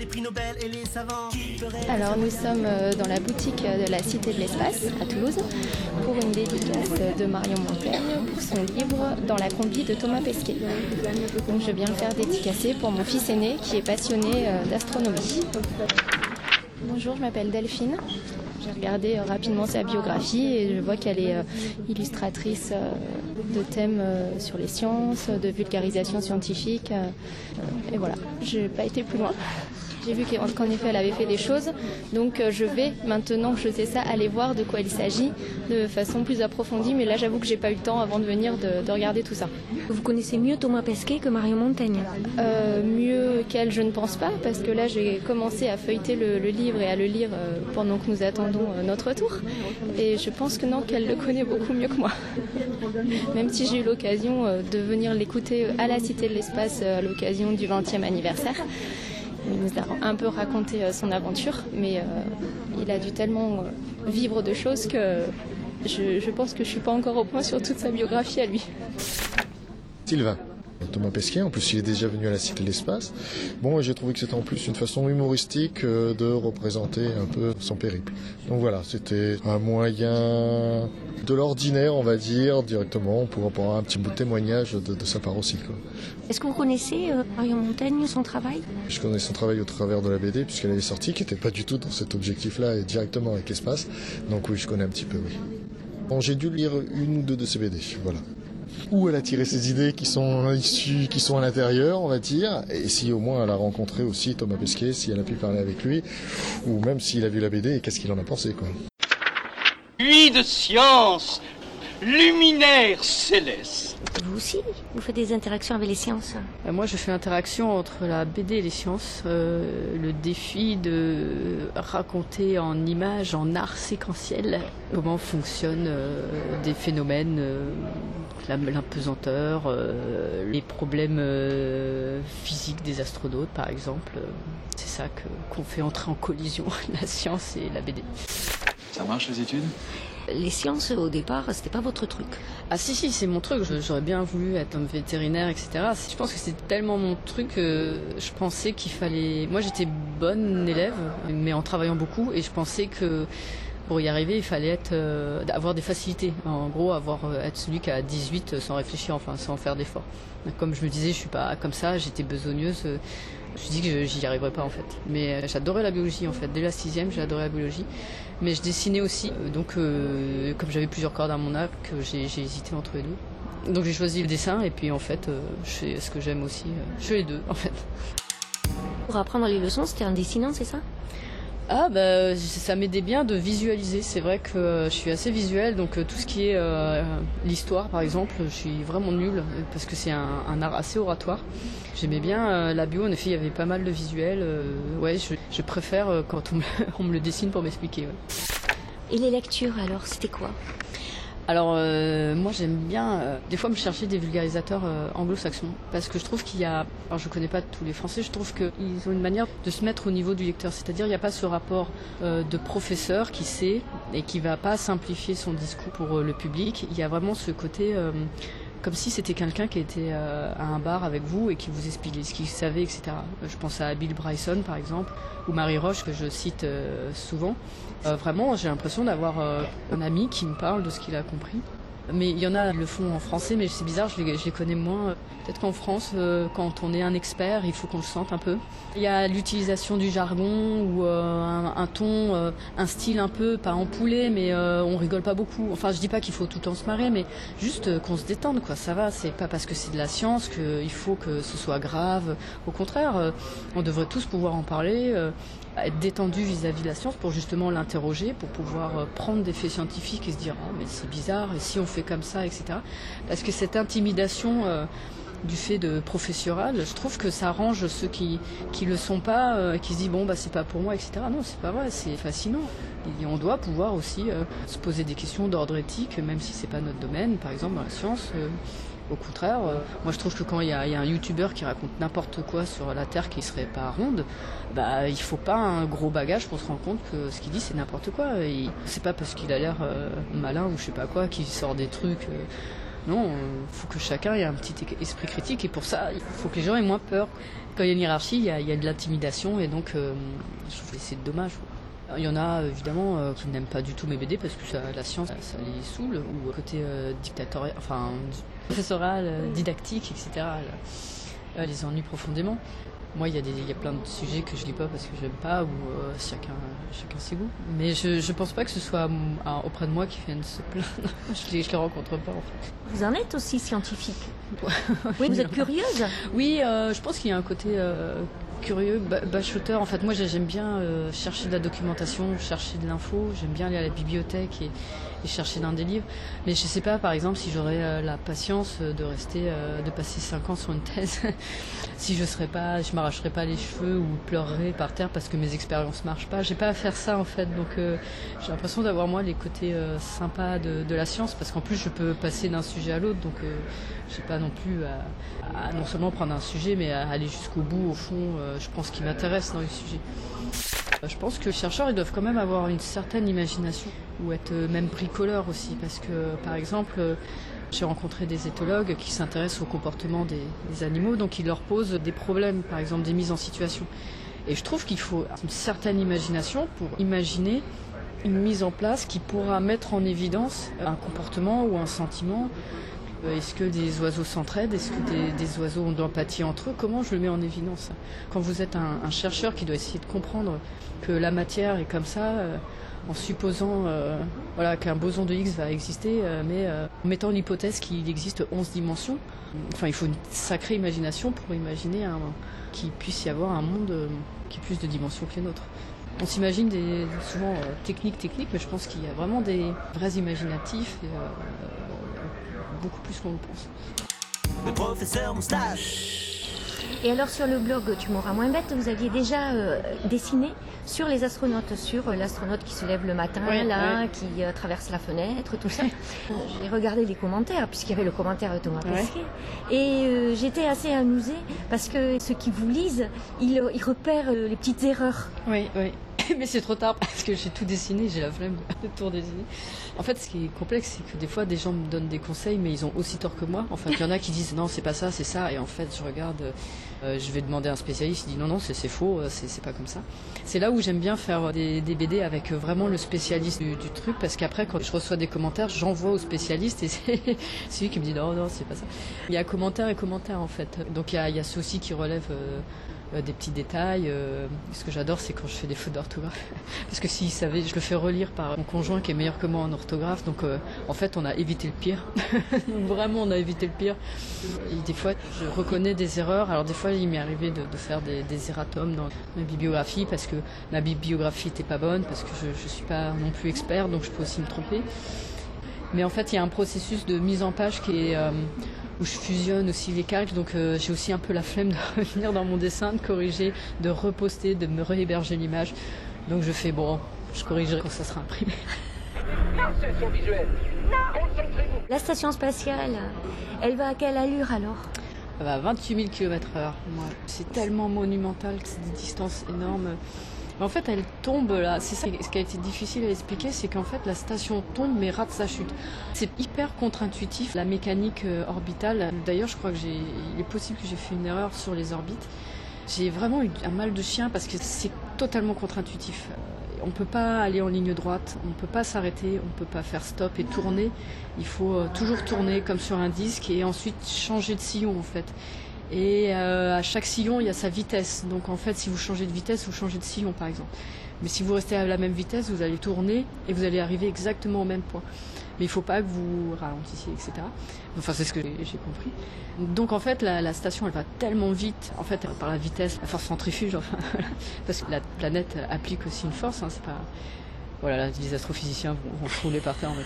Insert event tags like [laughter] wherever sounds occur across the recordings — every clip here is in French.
Les prix Nobel et les savants Alors nous sommes euh, dans la boutique de la Cité de l'Espace à Toulouse pour une dédicace de Marion Montaigne pour son livre Dans la combi de Thomas Pesquet. Donc je viens le faire dédicacer pour mon fils aîné qui est passionné euh, d'astronomie. Bonjour, je m'appelle Delphine. J'ai regardé euh, rapidement sa biographie et je vois qu'elle est illustratrice de thèmes sur les sciences, de vulgarisation scientifique. Et voilà, je n'ai pas été plus loin. J'ai vu qu'en effet elle avait fait des choses, donc je vais maintenant que je sais ça aller voir de quoi il s'agit de façon plus approfondie. Mais là j'avoue que j'ai pas eu le temps avant de venir de, regarder tout ça. Vous connaissez mieux Thomas Pesquet que Marion Montaigne? Euh, Mieux qu'elle, je ne pense pas, parce que là j'ai commencé à feuilleter le, livre et à le lire pendant que nous attendons notre tour. Et je pense que non, qu'elle le connaît beaucoup mieux que moi. [laughs] Même si j'ai eu l'occasion de venir l'écouter à la Cité de l'Espace à l'occasion du 20e anniversaire. Il nous a un peu raconté euh, son aventure, mais euh, il a dû tellement euh, vivre de choses que je, pense que je suis pas encore au point sur toute sa biographie à lui. Sylvain. Thomas Pesquet, en plus il est déjà venu à la Cité de l'Espace. Bon, j'ai trouvé que c'était en plus une façon humoristique de représenter un peu son périple. Donc voilà, c'était un moyen de l'ordinaire, on va dire, directement, pour avoir un petit bout de témoignage de, sa part aussi. Est-ce que vous connaissez euh, Marion Montaigne, son travail? Je connais son travail au travers de la BD, puisqu'elle est sortie, qui n'était pas du tout dans cet objectif-là, et directement avec l'espace. Donc oui, je connais un petit peu, oui. Bon, j'ai dû lire une ou deux de ses BD, voilà où elle a tiré ses idées qui sont issues, qui sont à l'intérieur, on va dire, et si au moins elle a rencontré aussi Thomas Pesquet, si elle a pu parler avec lui, ou même s'il a vu la BD et qu'est-ce qu'il en a pensé, quoi. Lui de science, luminaire céleste. Vous aussi, vous faites des interactions avec les sciences euh, Moi, je fais interaction entre la BD et les sciences. Euh, le défi de raconter en images, en art séquentiel, comment fonctionnent euh, des phénomènes, l'impesanteur, les problèmes physiques des astronautes, par exemple. C'est ça qu'on fait entrer en collision, [laughs] la science et la BD. Ça marche les études? Les sciences, au départ, c'était pas votre truc. Ah si, si, c'est mon truc. J'aurais bien voulu être un vétérinaire, etc. Je pense que c'est tellement mon truc que je pensais qu'il fallait... Moi, j'étais bonne élève, mais en travaillant beaucoup, et je pensais que pour y arriver, il fallait être, euh, avoir des facilités. En gros, avoir euh, être celui qui a 18 sans réfléchir, enfin sans faire d'efforts. Comme je me disais, je suis pas comme ça, j'étais besogneuse. Je dit que j'y arriverais pas en fait. Mais euh, j'adorais la biologie en fait. Dès la sixième, j'ai adoré la biologie. Mais je dessinais aussi. Donc, comme j'avais plusieurs cordes à mon arc, j'ai hésité entre les deux. Donc j'ai choisi le dessin et puis en fait, je fais ce que j'aime aussi. je fais les deux en fait. Pour apprendre les leçons, c'était en dessinant, c'est ça? Ah bah ça m'aidait bien de visualiser. C'est vrai que euh, je suis assez visuelle, donc euh, tout ce qui est euh, l'histoire par exemple, je suis vraiment nulle parce que c'est un, art assez oratoire. J'aimais bien la bio, en effet il y avait pas mal de visuels. ouais, je, préfère quand [laughs] on me, le dessine pour m'expliquer. Et les lectures alors, c'était quoi? Alors euh, moi j'aime bien euh, des fois me chercher des vulgarisateurs euh, anglo-saxons. Parce que je trouve qu'il y a, alors je connais pas tous les Français, je trouve qu'ils ont une manière de se mettre au niveau du lecteur, c'est-à-dire il n'y a pas ce rapport de professeur qui sait et qui va pas simplifier son discours pour le public, il y a vraiment ce côté comme si c'était quelqu'un qui était euh, à un bar avec vous et qui vous expliquait ce qu'il savait, etc. Je pense à Bill Bryson, par exemple, ou Marie Roche, que je cite euh, souvent. Euh, vraiment, j'ai l'impression d'avoir un ami qui me parle de ce qu'il a compris. Mais il y en a le font en français, mais c'est bizarre, je les, connais moins. Peut-être qu'en France, euh, quand on est un expert, il faut qu'on le sente un peu. Il y a l'utilisation du jargon ou euh, un, ton, euh, un style un peu, pas empoulé, mais on rigole pas beaucoup. Enfin, je dis pas qu'il faut tout le temps se marrer, mais juste qu'on se détende, quoi. Ça va, c'est pas parce que c'est de la science qu'il faut que ce soit grave. Au contraire, on devrait tous pouvoir en parler être détendu vis-à-vis de la science pour justement l'interroger, pour pouvoir prendre des faits scientifiques et se dire oh, mais c'est bizarre et si on fait comme ça, etc. Parce que cette intimidation du fait de professoral, je trouve que ça arrange ceux qui qui le sont pas, euh, qui se disent bon bah c'est pas pour moi, etc. Non, c'est pas vrai, c'est fascinant. Et on doit pouvoir aussi euh, se poser des questions d'ordre éthique, même si c'est pas notre domaine. Par exemple dans la science, euh, au contraire, moi je trouve que quand il y, a, un youtubeur qui raconte n'importe quoi sur la Terre qui serait pas ronde, bah il faut pas un gros bagage pour se rendre compte que ce qu'il dit c'est n'importe quoi. C'est pas parce qu'il a l'air malin ou je sais pas quoi qu'il sort des trucs Non, il faut que chacun ait un petit esprit critique et pour ça, il faut que les gens aient moins peur. Quand il y a une hiérarchie, il y a, de l'intimidation et donc euh, je trouve que c'est dommage. Il y en a évidemment euh, qui n'aiment pas du tout mes BD parce que la science, ça les saoule, ou côté euh, dictatorial, enfin professoral, euh, didactique, etc. euh, les ennuie profondément. Moi, il y, a des, il y a plein de sujets que je lis pas parce que j'aime pas, ou euh, chacun, chacun ses goûts. Mais je, je pense pas que ce soit un- auprès de moi qui viennent se plaindre. [laughs] je, les, je les rencontre pas en fait. Vous en êtes aussi scientifique. Oui, vous êtes curieuse? Oui, euh, je pense qu'il y a un côté euh, curieux, ba- bachoteur. En fait, moi, j'ai- j'aime bien euh, chercher de la documentation, chercher de l'info. J'aime bien aller à la bibliothèque et, chercher dans des livres. Mais je sais pas, par exemple, si j'aurais euh, la patience euh, de rester, de passer cinq ans sur une thèse, [laughs] si je serais pas, je m'arracherais pas les cheveux ou pleurerais par terre parce que mes expériences marchent pas. J'ai pas à faire ça en fait. Donc, j'ai l'impression d'avoir moi les côtés sympas de, la science parce qu'en plus, je peux passer d'un sujet à l'autre. Donc, euh, j'ai pas non plus à, non seulement prendre un sujet, mais à aller jusqu'au bout, au fond, je pense qui m'intéresse dans les sujets. Euh, Je pense que les chercheurs, ils doivent quand même avoir une certaine imagination, ou être euh, même bricoleurs aussi, parce que, par exemple, euh, j'ai rencontré des éthologues qui s'intéressent au comportement des, des animaux, donc ils leur posent des problèmes, par exemple des mises en situation. Et je trouve qu'il faut une certaine imagination pour imaginer une mise en place qui pourra mettre en évidence un comportement ou un sentiment euh, Est-ce que des oiseaux s'entraident? Est-ce que des, oiseaux ont de l'empathie entre eux? Comment je le mets en évidence? Quand vous êtes un, chercheur qui doit essayer de comprendre que la matière est comme ça, euh, en supposant euh, voilà, qu'un boson de Higgs va exister, euh, mais euh, en mettant l'hypothèse qu'il existe 11 dimensions, enfin il faut une sacrée imagination pour imaginer qu'il puisse y avoir un monde euh, qui ait plus de dimensions que les nôtres. On s'imagine des, souvent euh, techniques, techniques, mais je pense qu'il y a vraiment des vrais imaginatifs euh, beaucoup plus qu'on le pense. Le professeur Moustache. Et alors sur le blog Tu m'auras moins bête, vous aviez déjà euh, dessiné sur les astronautes, sur euh, l'astronaute qui se lève le matin, Oui, là, oui. qui euh, traverse la fenêtre, tout ça. [laughs] J'ai regardé les commentaires, puisqu'il y avait le commentaire de Thomas. Pesquet. Et euh, j'étais assez amusée, parce que ceux qui vous lisent, ils, ils repèrent euh, les petites erreurs. Oui, oui. [laughs] Mais c'est trop tard parce que j'ai tout dessiné, j'ai la flemme de tout redessiner. En fait, ce qui est complexe, c'est que des fois, des gens me donnent des conseils, mais ils ont aussi tort que moi. Enfin, il y en a qui disent non, c'est pas ça, c'est ça. Et en fait, je regarde, euh, je vais demander à un spécialiste, il dit non, non, c'est faux, euh, c'est pas comme ça. C'est là où j'aime bien faire des, BD avec euh, vraiment le spécialiste du, truc, parce qu'après, quand je reçois des commentaires, j'envoie au spécialiste et c'est [laughs] lui qui me dit non, non, c'est pas ça. Il y a commentaires et commentaires en fait. Donc il y a, il ceux aussi qui relèvent. euh, euh, des petits détails. euh, ce que j'adore, c'est quand je fais des fautes d'orthographe. [laughs] Parce que s'il savait, je le fais relire par mon conjoint qui est meilleur que moi en orthographe. Donc, euh, en fait, on a évité le pire. [laughs] donc, vraiment, on a évité le pire. Et des fois, je reconnais des erreurs. Alors, des fois, il m'est arrivé de, de faire des, des erratums dans ma bibliographie parce que ma bibliographie était pas bonne, parce que je, je suis pas non plus expert, donc je peux aussi me tromper. Mais en fait, il y a un processus de mise en page qui est euh, où je fusionne aussi les calques, donc euh, j'ai aussi un peu la flemme de [laughs] revenir dans mon dessin, de corriger, de reposter, de me réhéberger l'image. Donc je fais bon, je corrigerai quand ça sera imprimé. La station spatiale, elle va à quelle allure alors? Elle va à 28 000 km heure. Ouais. C'est tellement monumental que c'est des distances énormes. En fait, elle tombe là. C'est ça ce qui a été difficile à expliquer, c'est qu'en fait, la station tombe mais rate sa chute. C'est hyper contre-intuitif, la mécanique euh, orbitale. D'ailleurs, je crois que j'ai, il est possible que j'ai fait une erreur sur les orbites. J'ai vraiment eu un mal de chien parce que c'est totalement contre-intuitif. Euh, On peut pas aller en ligne droite, on peut pas s'arrêter, on peut pas faire stop et tourner. Il faut euh, toujours tourner comme sur un disque et ensuite changer de sillon en fait. Et euh, à chaque sillon, il y a sa vitesse. Donc en fait, si vous changez de vitesse, vous changez de sillon par exemple. Mais si vous restez à la même vitesse, vous allez tourner et vous allez arriver exactement au même point. Mais il faut pas que vous ralentissiez, etc. Enfin, c'est ce que j'ai compris. Donc en fait, la, station, elle va tellement vite, en fait, par la vitesse, la force centrifuge, enfin, [laughs] parce que la planète applique aussi une force. Hein, c'est pas, voilà, là, les astrophysiciens vont, se rouler par terre en temps.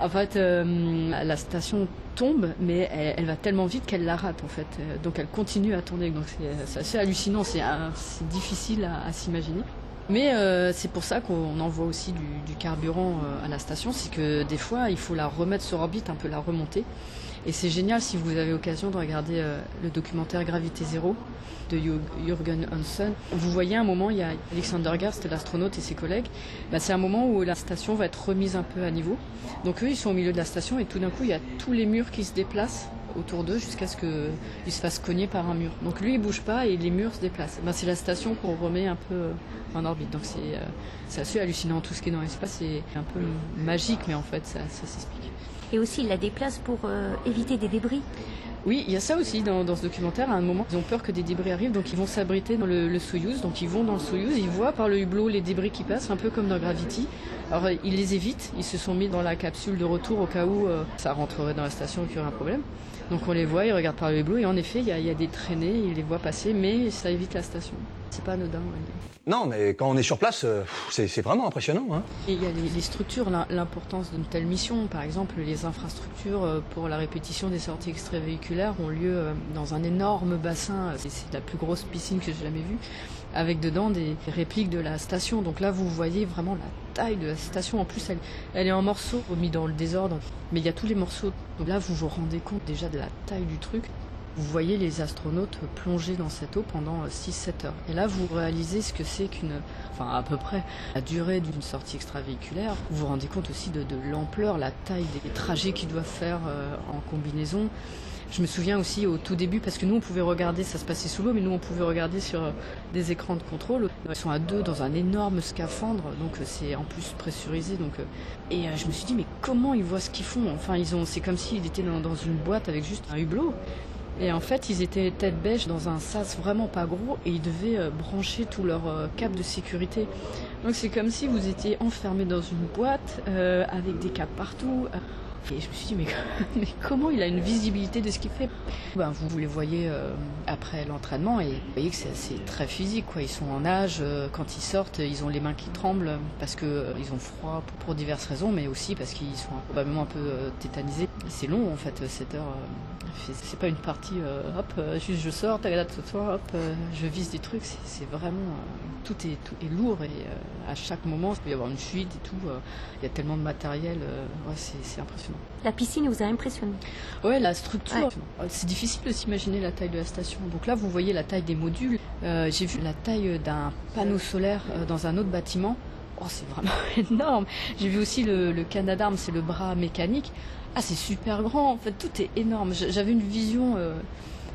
En fait, euh, la station tombe, mais elle, va tellement vite qu'elle la rate, en fait. Euh, Donc elle continue à tourner. Donc c'est- assez hallucinant, c'est c'est difficile à, s'imaginer. Mais euh, c'est pour ça qu'on envoie aussi du, carburant euh, à la station, c'est que des fois, il faut la remettre sur orbite, un peu la remonter. Et c'est génial si vous avez l'occasion de regarder euh, le documentaire Gravité Zéro de Jürgen Hansen. Vous voyez un moment, il y a Alexander Gerst, l'astronaute et ses collègues. Bah, c'est un moment où la station va être remise un peu à niveau. Donc eux, ils sont au milieu de la station et tout d'un coup, il y a tous les murs qui se déplacent autour d'eux jusqu'à ce qu'ils se fassent cogner par un mur. Donc lui, il bouge pas et les murs se déplacent. Ben, c'est la station qu'on remet un peu euh, en orbite. Donc c'est euh, assez hallucinant. Tout ce qui est dans l'espace, c'est un peu magique, mais en fait, ça, s'explique. Et aussi, il la déplace pour euh, éviter des débris. Oui, il y a ça aussi dans, ce documentaire. À un moment, ils ont peur que des débris arrivent, donc ils vont s'abriter dans le, le, Soyuz. Donc ils vont dans le Soyuz, ils voient par le hublot les débris qui passent, un peu comme dans Gravity. Alors ils les évitent, ils se sont mis dans la capsule de retour au cas où ça rentrerait dans la station et qu'il y aurait un problème. Donc on les voit, ils regardent par le hublot et en effet, il y, a des traînées, ils les voient passer, mais ça évite la station. C'est pas anodin. Non, mais quand on est sur place, euh, c'est vraiment impressionnant. Hein. il y a les, structures, l'importance d'une telle mission. Par exemple, les infrastructures euh, pour la répétition des sorties extravéhiculaires ont lieu euh, dans un énorme bassin. C'est la plus grosse piscine que j'ai jamais vue, avec dedans des répliques de la station. Donc là, vous voyez vraiment la taille de la station. En plus, elle, elle est en morceaux, mis dans le désordre. Mais il y a tous les morceaux. Donc là, vous vous rendez compte déjà de la taille du truc. Vous voyez les astronautes plonger dans cette eau pendant 6-7 euh, heures. Et là, vous réalisez ce que c'est qu'une, enfin à peu près la durée d'une sortie extravéhiculaire. Vous vous rendez compte aussi de, l'ampleur, la taille des trajets qu'ils doivent faire euh, en combinaison. Je me souviens aussi au tout début, parce que nous on pouvait regarder, ça se passait sous l'eau, mais nous on pouvait regarder sur euh, des écrans de contrôle. Ils sont à deux dans un énorme scaphandre, donc c'est en plus pressurisé. Donc, et je me suis dit, mais comment ils voient ce qu'ils font? Enfin, ils ont, c'est comme s'ils étaient dans, une boîte avec juste un hublot. Et en fait, ils étaient tête bêche dans un sas vraiment pas gros et ils devaient euh, brancher tout leur euh, câble de sécurité. Donc c'est comme si vous étiez enfermé dans une boîte euh, avec des câbles partout. Et je me suis dit, mais, [laughs] mais comment il a une visibilité de ce qu'il fait? Ben, vous, les voyez après l'entraînement et vous voyez que c'est très physique. Quoi. Ils sont en âge, quand ils sortent, ils ont les mains qui tremblent parce qu'ils ils ont froid pour, pour, diverses raisons, mais aussi parce qu'ils sont probablement un peu tétanisés. C'est long en fait, cette heure c'est pas une partie, euh, hop, euh, juste je sors, ta date ce soir, hop, euh, je vise des trucs. C'est vraiment, tout est, tout est lourd et à chaque moment, il peut y avoir une fuite et tout. Il y a tellement de matériel, ouais, c'est impressionnant. La piscine vous a impressionné? Ouais, la structure. C'est difficile de s'imaginer la taille de la station. Donc là, vous voyez la taille des modules. J'ai vu la taille d'un panneau solaire dans un autre bâtiment. Oh, c'est vraiment [laughs] énorme. J'ai vu aussi le, le Canadarm, c'est le bras mécanique. Ah, c'est super grand, en fait, tout est énorme. J'avais une vision, euh,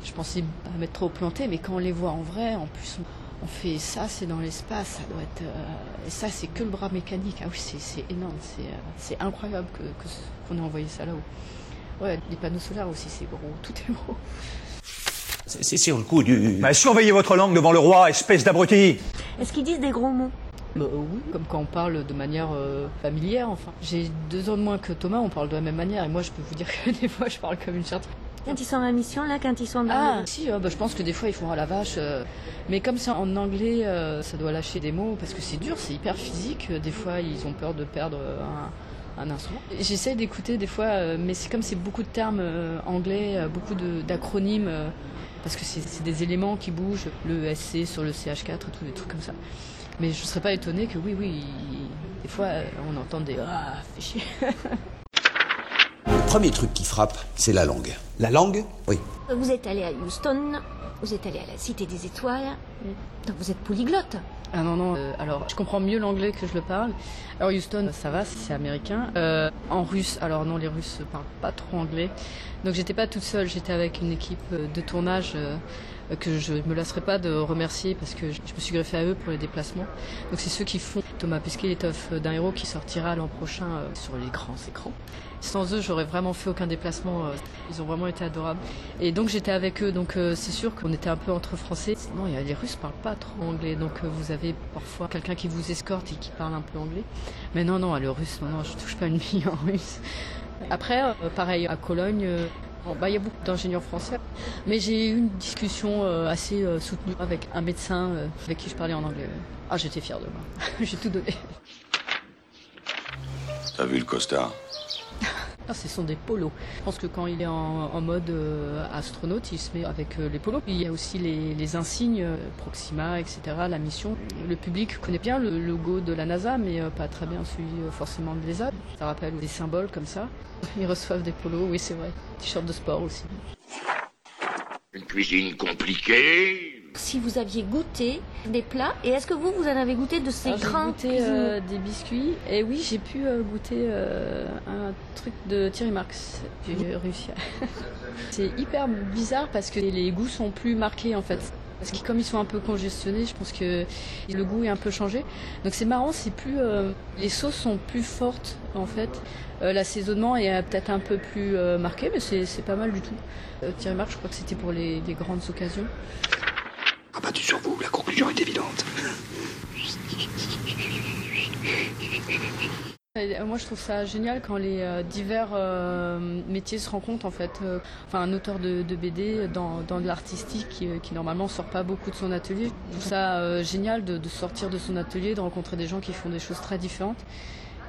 je pensais pas m'être trop planté, mais quand on les voit en vrai, en plus, on, fait ça, c'est dans l'espace, ça doit être. Euh, et ça, c'est que le bras mécanique. Ah oui, c'est énorme, c'est euh, incroyable qu'on ait envoyé ça là-haut. Ouais, les panneaux solaires aussi, c'est gros, [laughs] tout est gros. C'est sur le coup du. Bah, surveillez votre langue devant le roi, espèce d'abruti Est-ce qu'ils disent des gros mots? Bah, oui, comme quand on parle de manière euh, familière. Enfin, j'ai deux ans de moins que Thomas, on parle de la même manière. Et moi, je peux vous dire [laughs] que des fois, je parle comme une charte. Quand ils sont en mission, là, quand ils sont dans Ah, si, euh, bah, je pense que des fois, ils font à la vache. Euh. mais comme c'est en anglais, ça doit lâcher des mots parce que c'est dur, c'est hyper physique. Des fois, ils ont peur de perdre un, instrument. J'essaie d'écouter des fois, mais c'est comme c'est beaucoup de termes anglais, beaucoup d'acronymes, parce que c'est des éléments qui bougent, le SC sur le CH4, tous des trucs comme ça. Mais je ne serais pas étonné que oui, oui, des fois on entend des Ah, fais chier. Le premier truc qui frappe, c'est la langue. La langue Oui. Vous êtes allé à Houston, vous êtes allé à la Cité des Étoiles, donc vous êtes polyglotte. Ah non, non, euh, alors je comprends mieux l'anglais que je le parle. Alors Houston, ça va, c'est américain. Euh, en russe, alors non, les Russes parlent pas trop anglais. Donc j'étais pas toute seule, j'étais avec une équipe de tournage que je me lasserai pas de remercier parce que je me suis greffé à eux pour les déplacements. Donc c'est ceux qui font Thomas Pesquet, l'étoffe d'un héros qui sortira l'an prochain euh, sur les grands écrans. Sans eux, j'aurais vraiment fait aucun déplacement. Euh, ils ont vraiment été adorables. Et donc j'étais avec eux, donc euh, c'est sûr qu'on était un peu entre Français. Non, les Russes parlent pas trop anglais, donc vous avez parfois quelqu'un qui vous escorte et qui parle un peu anglais. Mais non, non, le russe, non, non, je touche pas une [laughs] bille en russe. Après, pareil, à Cologne, bah, il y a beaucoup d'ingénieurs français, mais j'ai eu une discussion euh, assez euh, soutenue avec un médecin euh, avec qui je parlais en anglais. Ah, j'étais fier de moi. [laughs] j'ai tout donné. T'as vu le costard? Ah, ce sont des polos. Je pense que quand il est en, mode euh, astronaute, il se met avec euh, les polos. Il y a aussi les, insignes, euh, Proxima, etc., la mission. Le public connaît bien le logo de la NASA, mais pas très bien celui forcément de l'ESA. Ça rappelle des symboles comme ça. Ils reçoivent des polos, oui c'est vrai. T-shirt de sport aussi. Une cuisine compliquée, si vous aviez goûté des plats. Et est-ce que vous, vous en avez goûté de ces grains J'ai goûté euh, des biscuits. Et oui, j'ai pu euh, goûter euh, un truc de Thierry Marx. J'ai réussi. [laughs] C'est hyper bizarre parce que les goûts sont plus marqués en fait. Parce que comme ils sont un peu congestionnés, je pense que le goût est un peu changé. Donc c'est marrant, c'est plus les sauces sont plus fortes en fait. L'assaisonnement est peut-être un peu plus marqué, mais c'est pas mal du tout. Thierry Marx, je crois que c'était pour les grandes occasions. Abattu sur vous, la conclusion est évidente. Euh, moi, je trouve ça génial quand les euh, divers euh, métiers se rencontrent en fait. enfin, un auteur de, BD dans, de l'artistique qui, qui, normalement sort pas beaucoup de son atelier. Je trouve ça génial de, sortir de son atelier, de rencontrer des gens qui font des choses très différentes.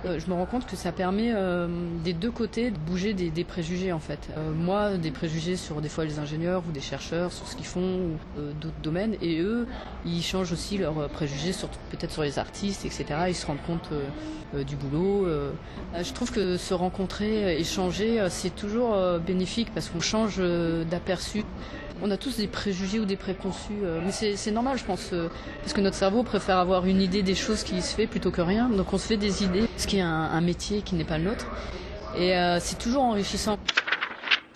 Euh, je me rends compte que ça permet euh, des deux côtés de bouger des, préjugés en fait. Euh, moi, des préjugés sur des fois les ingénieurs ou des chercheurs, sur ce qu'ils font ou d'autres domaines, et eux, ils changent aussi leurs préjugés sur peut-être sur les artistes, etc. Ils se rendent compte du boulot. je trouve que se rencontrer, échanger, c'est toujours bénéfique parce qu'on change d'aperçu on a tous des préjugés ou des préconçus, euh, mais c'est normal, je pense, euh, parce que notre cerveau préfère avoir une idée des choses qui se fait plutôt que rien. Donc on se fait des idées, ce qui est un, métier qui n'est pas le nôtre. Et euh, c'est toujours enrichissant.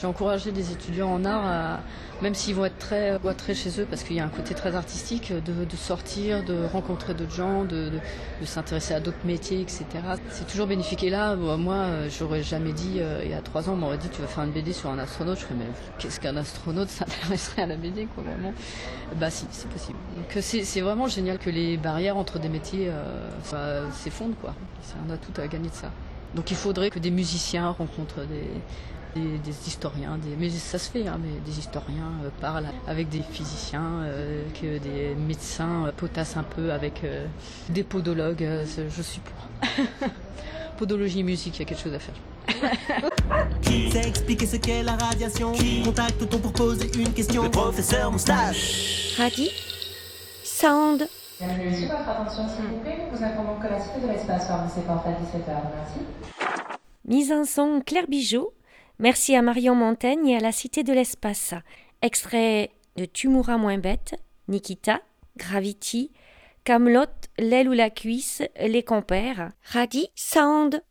J'ai encouragé des étudiants en art à même s'ils vont être très très chez eux parce qu'il y a un côté très artistique, de, sortir, de rencontrer d'autres gens, de, s'intéresser à d'autres métiers, etc. C'est toujours bénéfique. Et là, moi, j'aurais jamais dit, euh, il y a trois ans, on m'aurait dit tu vas faire une BD sur un astronaute. Je ferais mais qu'est-ce qu'un astronaute [laughs] s'intéresserait à la BD quoi vraiment? Bah si, c'est possible. Donc c'est vraiment génial que les barrières entre des métiers euh, s'effondrent quoi. On a tout à gagner de ça. Donc il faudrait que des musiciens rencontrent des, des, historiens, des, mais ça se fait, hein, mais des historiens euh, parlent avec des physiciens, euh, que des médecins euh, potassent un peu avec des podologues. je suis pour. [laughs] Podologie musique, il y a quelque chose à faire. Qui sait expliquer ce qu'est la radiation? Contacte-t-on pour poser une question? Le professeur Moustache Radi Sound Merci votre attention s'il vous plaît. Nous informons que la Cité de l'espace ferme ses portes à 17h. Merci. Mise en son Claire Bijot Merci à Marion Montaigne et à la Cité de l'Espace. Extrait de Tumura moins bête, Nikita, Gravity, Camelot, L'aile ou la cuisse, Les compères, Radi, Sound.